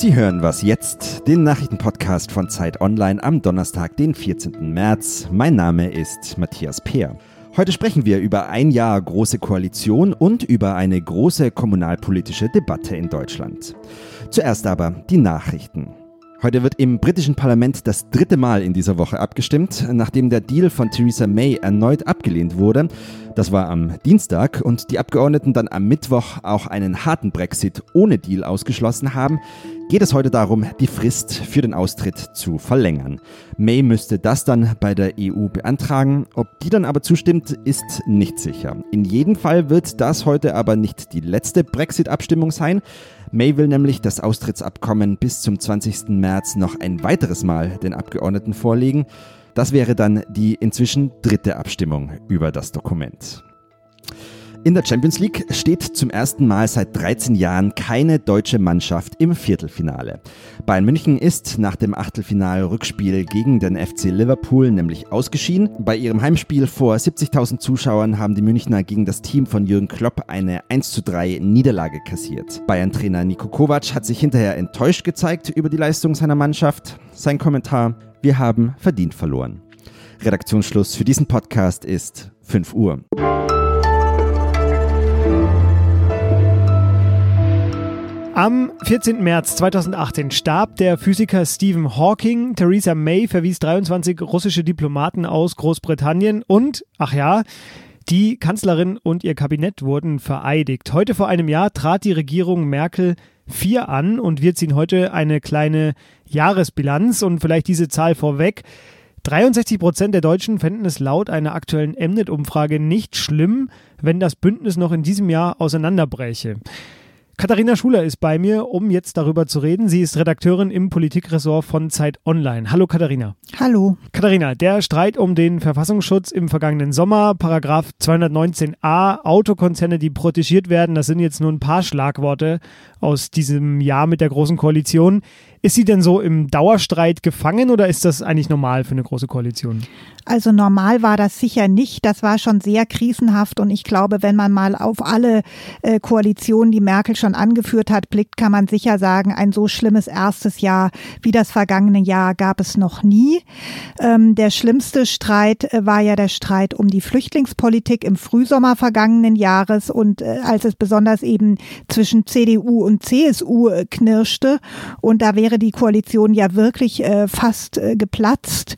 Sie hören was jetzt, den Nachrichtenpodcast von Zeit Online am Donnerstag, den 14. März. Mein Name ist Matthias Peer. Heute sprechen wir über ein Jahr große Koalition und über eine große kommunalpolitische Debatte in Deutschland. Zuerst aber die Nachrichten. Heute wird im britischen Parlament das dritte Mal in dieser Woche abgestimmt, nachdem der Deal von Theresa May erneut abgelehnt wurde. Das war am Dienstag und die Abgeordneten dann am Mittwoch auch einen harten Brexit ohne Deal ausgeschlossen haben, geht es heute darum, die Frist für den Austritt zu verlängern. May müsste das dann bei der EU beantragen. Ob die dann aber zustimmt, ist nicht sicher. In jedem Fall wird das heute aber nicht die letzte Brexit-Abstimmung sein. May will nämlich das Austrittsabkommen bis zum 20. März noch ein weiteres Mal den Abgeordneten vorlegen. Das wäre dann die inzwischen dritte Abstimmung über das Dokument. In der Champions League steht zum ersten Mal seit 13 Jahren keine deutsche Mannschaft im Viertelfinale. Bayern München ist nach dem Achtelfinal-Rückspiel gegen den FC Liverpool nämlich ausgeschieden. Bei ihrem Heimspiel vor 70.000 Zuschauern haben die Münchner gegen das Team von Jürgen Klopp eine 1:3 Niederlage kassiert. Bayern-Trainer Niko Kovac hat sich hinterher enttäuscht gezeigt über die Leistung seiner Mannschaft. Sein Kommentar, wir haben verdient verloren. Redaktionsschluss für diesen Podcast ist 5 Uhr. Am 14. März 2018 starb der Physiker Stephen Hawking. Theresa May verwies 23 russische Diplomaten aus Großbritannien und, ach ja, die Kanzlerin und ihr Kabinett wurden vereidigt. Heute vor einem Jahr trat die Regierung Merkel 4 an und wir ziehen heute eine kleine Jahresbilanz und vielleicht diese Zahl vorweg. 63 Prozent der Deutschen fänden es laut einer aktuellen Mnet-Umfrage nicht schlimm, wenn das Bündnis noch in diesem Jahr auseinanderbräche. Katharina Schuler ist bei mir, um jetzt darüber zu reden. Sie ist Redakteurin im Politikressort von Zeit Online. Hallo Katharina. Hallo. Katharina, der Streit um den Verfassungsschutz im vergangenen Sommer, Paragraph 219a, Autokonzerne, die protegiert werden, das sind jetzt nur ein paar Schlagworte aus diesem Jahr mit der Großen Koalition. Ist sie denn so im Dauerstreit gefangen oder ist das eigentlich normal für eine große Koalition? Also normal war das sicher nicht. Das war schon sehr krisenhaft und ich glaube, wenn man mal auf alle äh, Koalitionen, die Merkel schon angeführt hat, blickt, kann man sicher sagen, ein so schlimmes erstes Jahr wie das vergangene Jahr gab es noch nie. Ähm, der schlimmste Streit äh, war ja der Streit um die Flüchtlingspolitik im Frühsommer vergangenen Jahres und äh, als es besonders eben zwischen CDU und CSU knirschte und da wäre wäre die Koalition ja wirklich äh, fast äh, geplatzt.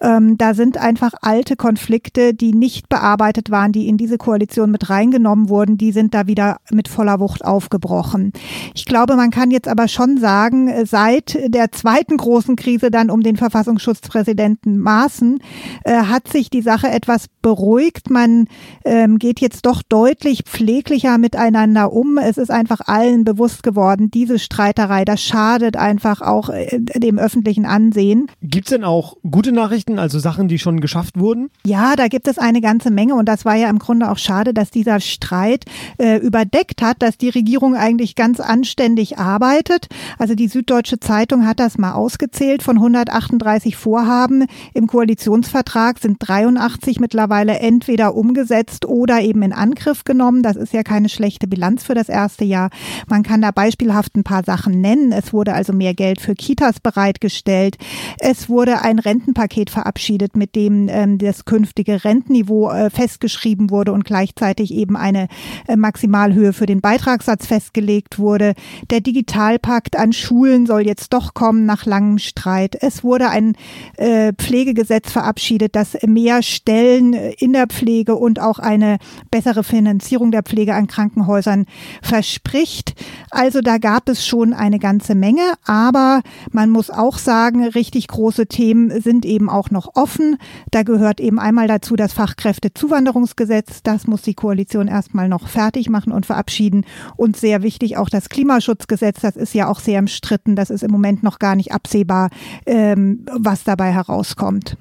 Ähm, da sind einfach alte Konflikte, die nicht bearbeitet waren, die in diese Koalition mit reingenommen wurden, die sind da wieder mit voller Wucht aufgebrochen. Ich glaube, man kann jetzt aber schon sagen, äh, seit der zweiten großen Krise dann um den Verfassungsschutzpräsidenten Maaßen äh, hat sich die Sache etwas beruhigt. Man ähm, geht jetzt doch deutlich pfleglicher miteinander um. Es ist einfach allen bewusst geworden, diese Streiterei, das schadet einfach einfach auch äh, dem öffentlichen Ansehen. Gibt es denn auch gute Nachrichten, also Sachen, die schon geschafft wurden? Ja, da gibt es eine ganze Menge und das war ja im Grunde auch schade, dass dieser Streit äh, überdeckt hat, dass die Regierung eigentlich ganz anständig arbeitet. Also die Süddeutsche Zeitung hat das mal ausgezählt. Von 138 Vorhaben im Koalitionsvertrag sind 83 mittlerweile entweder umgesetzt oder eben in Angriff genommen. Das ist ja keine schlechte Bilanz für das erste Jahr. Man kann da beispielhaft ein paar Sachen nennen. Es wurde also mehr Geld Geld für Kitas bereitgestellt. Es wurde ein Rentenpaket verabschiedet, mit dem ähm, das künftige Rentenniveau äh, festgeschrieben wurde und gleichzeitig eben eine äh, Maximalhöhe für den Beitragssatz festgelegt wurde. Der Digitalpakt an Schulen soll jetzt doch kommen nach langem Streit. Es wurde ein äh, Pflegegesetz verabschiedet, das mehr Stellen in der Pflege und auch eine bessere Finanzierung der Pflege an Krankenhäusern verspricht. Also da gab es schon eine ganze Menge, aber aber man muss auch sagen, richtig große Themen sind eben auch noch offen. Da gehört eben einmal dazu das Fachkräftezuwanderungsgesetz. Das muss die Koalition erstmal noch fertig machen und verabschieden. Und sehr wichtig auch das Klimaschutzgesetz. Das ist ja auch sehr umstritten. Das ist im Moment noch gar nicht absehbar, ähm, was dabei herauskommt.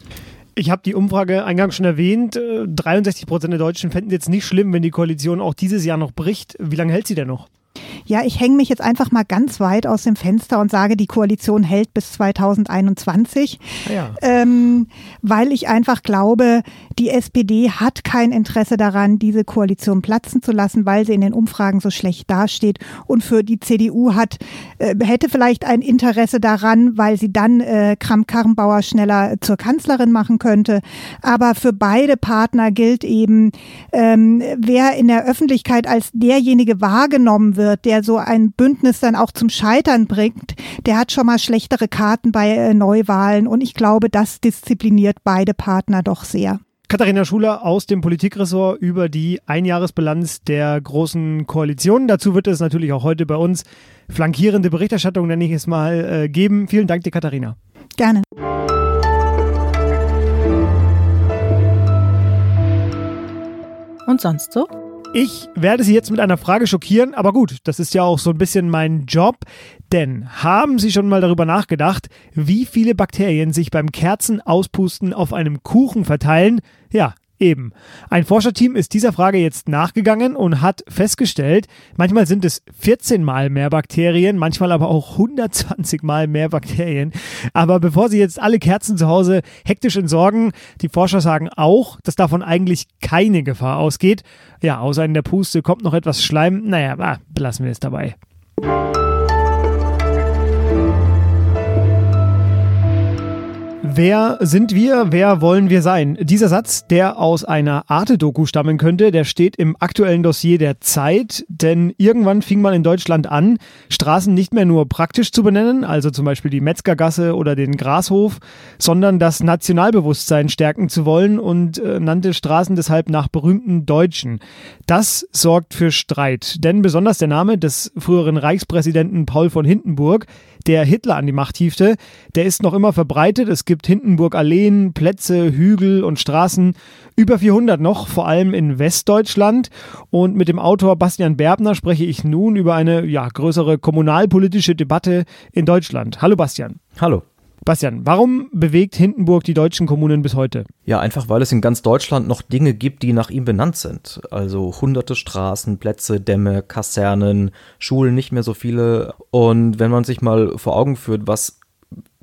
Ich habe die Umfrage eingangs schon erwähnt. 63 äh, Prozent der Deutschen fänden es jetzt nicht schlimm, wenn die Koalition auch dieses Jahr noch bricht. Wie lange hält sie denn noch? Ja, ich hänge mich jetzt einfach mal ganz weit aus dem Fenster und sage, die Koalition hält bis 2021, ah ja. ähm, weil ich einfach glaube, die SPD hat kein Interesse daran, diese Koalition platzen zu lassen, weil sie in den Umfragen so schlecht dasteht. Und für die CDU hat, äh, hätte vielleicht ein Interesse daran, weil sie dann äh, Kramp-Karrenbauer schneller zur Kanzlerin machen könnte. Aber für beide Partner gilt eben, ähm, wer in der Öffentlichkeit als derjenige wahrgenommen wird, der so ein Bündnis dann auch zum Scheitern bringt, der hat schon mal schlechtere Karten bei äh, Neuwahlen. Und ich glaube, das diszipliniert beide Partner doch sehr. Katharina Schuler aus dem Politikressort über die Einjahresbilanz der Großen Koalition. Dazu wird es natürlich auch heute bei uns flankierende Berichterstattung, nenne ich es mal, äh, geben. Vielen Dank dir, Katharina. Gerne. Und sonst so? Ich werde Sie jetzt mit einer Frage schockieren, aber gut, das ist ja auch so ein bisschen mein Job. Denn haben Sie schon mal darüber nachgedacht, wie viele Bakterien sich beim Kerzenauspusten auf einem Kuchen verteilen? Ja, Eben. Ein Forscherteam ist dieser Frage jetzt nachgegangen und hat festgestellt, manchmal sind es 14 mal mehr Bakterien, manchmal aber auch 120 mal mehr Bakterien. Aber bevor Sie jetzt alle Kerzen zu Hause hektisch entsorgen, die Forscher sagen auch, dass davon eigentlich keine Gefahr ausgeht. Ja, außer in der Puste kommt noch etwas Schleim. Naja, ah, belassen wir es dabei. Wer sind wir? Wer wollen wir sein? Dieser Satz, der aus einer Arte-Doku stammen könnte, der steht im aktuellen Dossier der Zeit, denn irgendwann fing man in Deutschland an, Straßen nicht mehr nur praktisch zu benennen, also zum Beispiel die Metzgergasse oder den Grashof, sondern das Nationalbewusstsein stärken zu wollen und äh, nannte Straßen deshalb nach berühmten Deutschen. Das sorgt für Streit, denn besonders der Name des früheren Reichspräsidenten Paul von Hindenburg, der Hitler an die Macht hiefte, der ist noch immer verbreitet. Es gibt Hindenburg Alleen, Plätze, Hügel und Straßen, über 400 noch, vor allem in Westdeutschland. Und mit dem Autor Bastian Berbner spreche ich nun über eine ja, größere kommunalpolitische Debatte in Deutschland. Hallo Bastian. Hallo. Bastian, warum bewegt Hindenburg die deutschen Kommunen bis heute? Ja, einfach weil es in ganz Deutschland noch Dinge gibt, die nach ihm benannt sind. Also hunderte Straßen, Plätze, Dämme, Kasernen, Schulen, nicht mehr so viele. Und wenn man sich mal vor Augen führt, was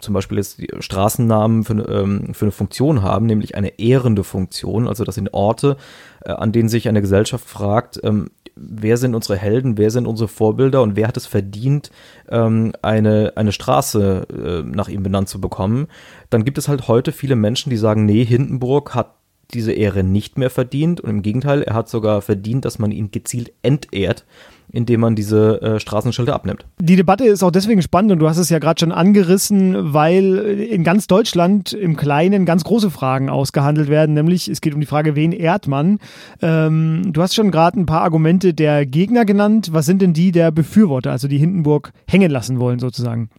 zum Beispiel jetzt die Straßennamen für, ähm, für eine Funktion haben, nämlich eine ehrende Funktion. Also das sind Orte, äh, an denen sich eine Gesellschaft fragt, ähm, wer sind unsere Helden, wer sind unsere Vorbilder und wer hat es verdient, ähm, eine, eine Straße äh, nach ihm benannt zu bekommen. Dann gibt es halt heute viele Menschen, die sagen, nee, Hindenburg hat diese Ehre nicht mehr verdient und im Gegenteil, er hat sogar verdient, dass man ihn gezielt entehrt indem man diese äh, Straßenschilder abnimmt. Die Debatte ist auch deswegen spannend und du hast es ja gerade schon angerissen, weil in ganz Deutschland im Kleinen ganz große Fragen ausgehandelt werden, nämlich es geht um die Frage, wen ehrt man? Ähm, du hast schon gerade ein paar Argumente der Gegner genannt. Was sind denn die der Befürworter, also die Hindenburg hängen lassen wollen sozusagen?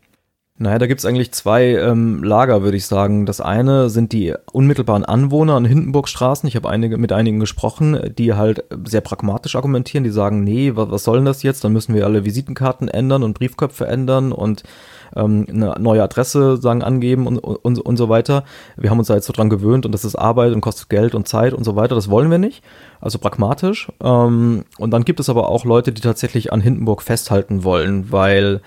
Naja, da gibt es eigentlich zwei ähm, Lager, würde ich sagen. Das eine sind die unmittelbaren Anwohner an Hindenburgstraßen. Ich habe einige, mit einigen gesprochen, die halt sehr pragmatisch argumentieren. Die sagen, nee, was, was soll denn das jetzt? Dann müssen wir alle Visitenkarten ändern und Briefköpfe ändern und ähm, eine neue Adresse sagen angeben und, und, und so weiter. Wir haben uns da jetzt so dran gewöhnt und das ist Arbeit und kostet Geld und Zeit und so weiter. Das wollen wir nicht. Also pragmatisch. Ähm, und dann gibt es aber auch Leute, die tatsächlich an Hindenburg festhalten wollen, weil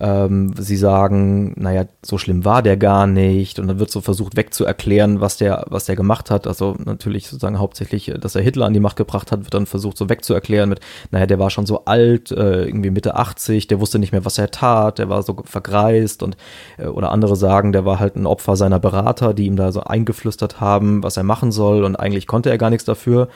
ähm, sie sagen, naja, so schlimm war der gar nicht. Und dann wird so versucht wegzuerklären, was der, was der gemacht hat. Also natürlich sozusagen hauptsächlich, dass er Hitler an die Macht gebracht hat, wird dann versucht so wegzuerklären mit, naja, der war schon so alt, äh, irgendwie Mitte 80, der wusste nicht mehr, was er tat, der war so vergreist und äh, oder andere sagen, der war halt ein Opfer seiner Berater, die ihm da so eingeflüstert haben, was er machen soll und eigentlich konnte er gar nichts dafür.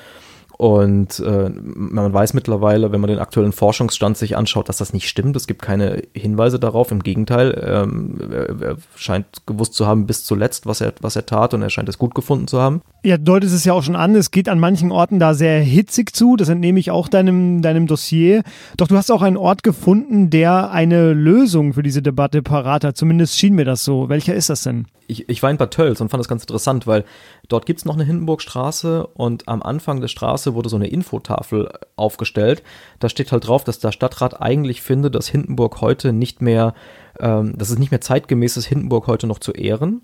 Und äh, man weiß mittlerweile, wenn man den aktuellen Forschungsstand sich anschaut, dass das nicht stimmt. Es gibt keine Hinweise darauf. Im Gegenteil, ähm, er, er, scheint gewusst zu haben bis zuletzt, was er, was er tat und er scheint es gut gefunden zu haben. Ja, deutet es ja auch schon an. Es geht an manchen Orten da sehr hitzig zu. Das entnehme ich auch deinem, deinem Dossier. Doch du hast auch einen Ort gefunden, der eine Lösung für diese Debatte parat hat. Zumindest schien mir das so. Welcher ist das denn? Ich, ich war in Bad Tölz und fand das ganz interessant, weil dort gibt es noch eine Hindenburgstraße und am Anfang der Straße wurde so eine Infotafel aufgestellt. Da steht halt drauf, dass der Stadtrat eigentlich findet, dass Hindenburg heute nicht mehr, ähm, dass es nicht mehr zeitgemäß ist, Hindenburg heute noch zu ehren.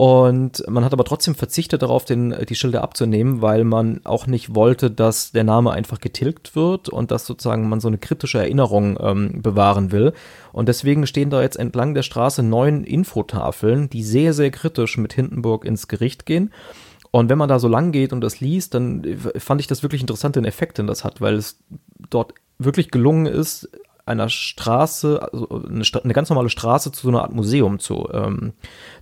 Und man hat aber trotzdem verzichtet darauf, den, die Schilder abzunehmen, weil man auch nicht wollte, dass der Name einfach getilgt wird und dass sozusagen man so eine kritische Erinnerung ähm, bewahren will. Und deswegen stehen da jetzt entlang der Straße neun Infotafeln, die sehr, sehr kritisch mit Hindenburg ins Gericht gehen. Und wenn man da so lang geht und das liest, dann fand ich das wirklich interessant, den Effekt, den das hat, weil es dort wirklich gelungen ist, einer Straße, also eine, eine, ganz normale Straße zu so einer Art Museum zu, ähm,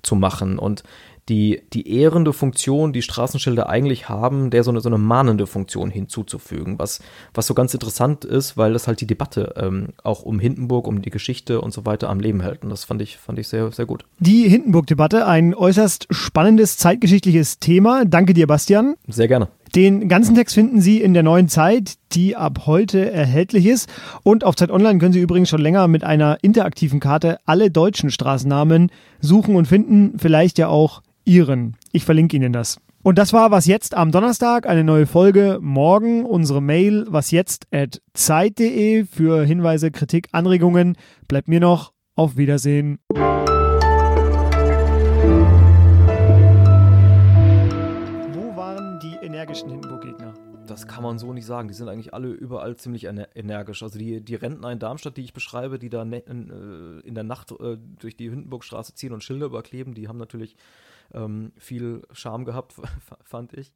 zu machen. Und die, die ehrende Funktion, die Straßenschilder eigentlich haben, der so eine, so eine mahnende Funktion hinzuzufügen, was, was so ganz interessant ist, weil das halt die Debatte ähm, auch um Hindenburg, um die Geschichte und so weiter am Leben hält. Und das fand ich, fand ich sehr, sehr gut. Die Hindenburg-Debatte, ein äußerst spannendes zeitgeschichtliches Thema. Danke dir, Bastian. Sehr gerne. Den ganzen Text finden Sie in der neuen Zeit, die ab heute erhältlich ist. Und auf Zeit Online können Sie übrigens schon länger mit einer interaktiven Karte alle deutschen Straßennamen suchen und finden, vielleicht ja auch Ihren. Ich verlinke Ihnen das. Und das war was jetzt am Donnerstag, eine neue Folge. Morgen unsere Mail was jetzt at zeit.de für Hinweise, Kritik, Anregungen. Bleibt mir noch auf Wiedersehen. energischen Hindenburg-Gegner? Das kann man so nicht sagen. Die sind eigentlich alle überall ziemlich energisch. Also die, die Rentner in Darmstadt, die ich beschreibe, die da ne, in, äh, in, der Nacht äh, durch die Hindenburgstraße ziehen und Schilder überkleben, die haben natürlich ähm, viel Charme gehabt, fand ich.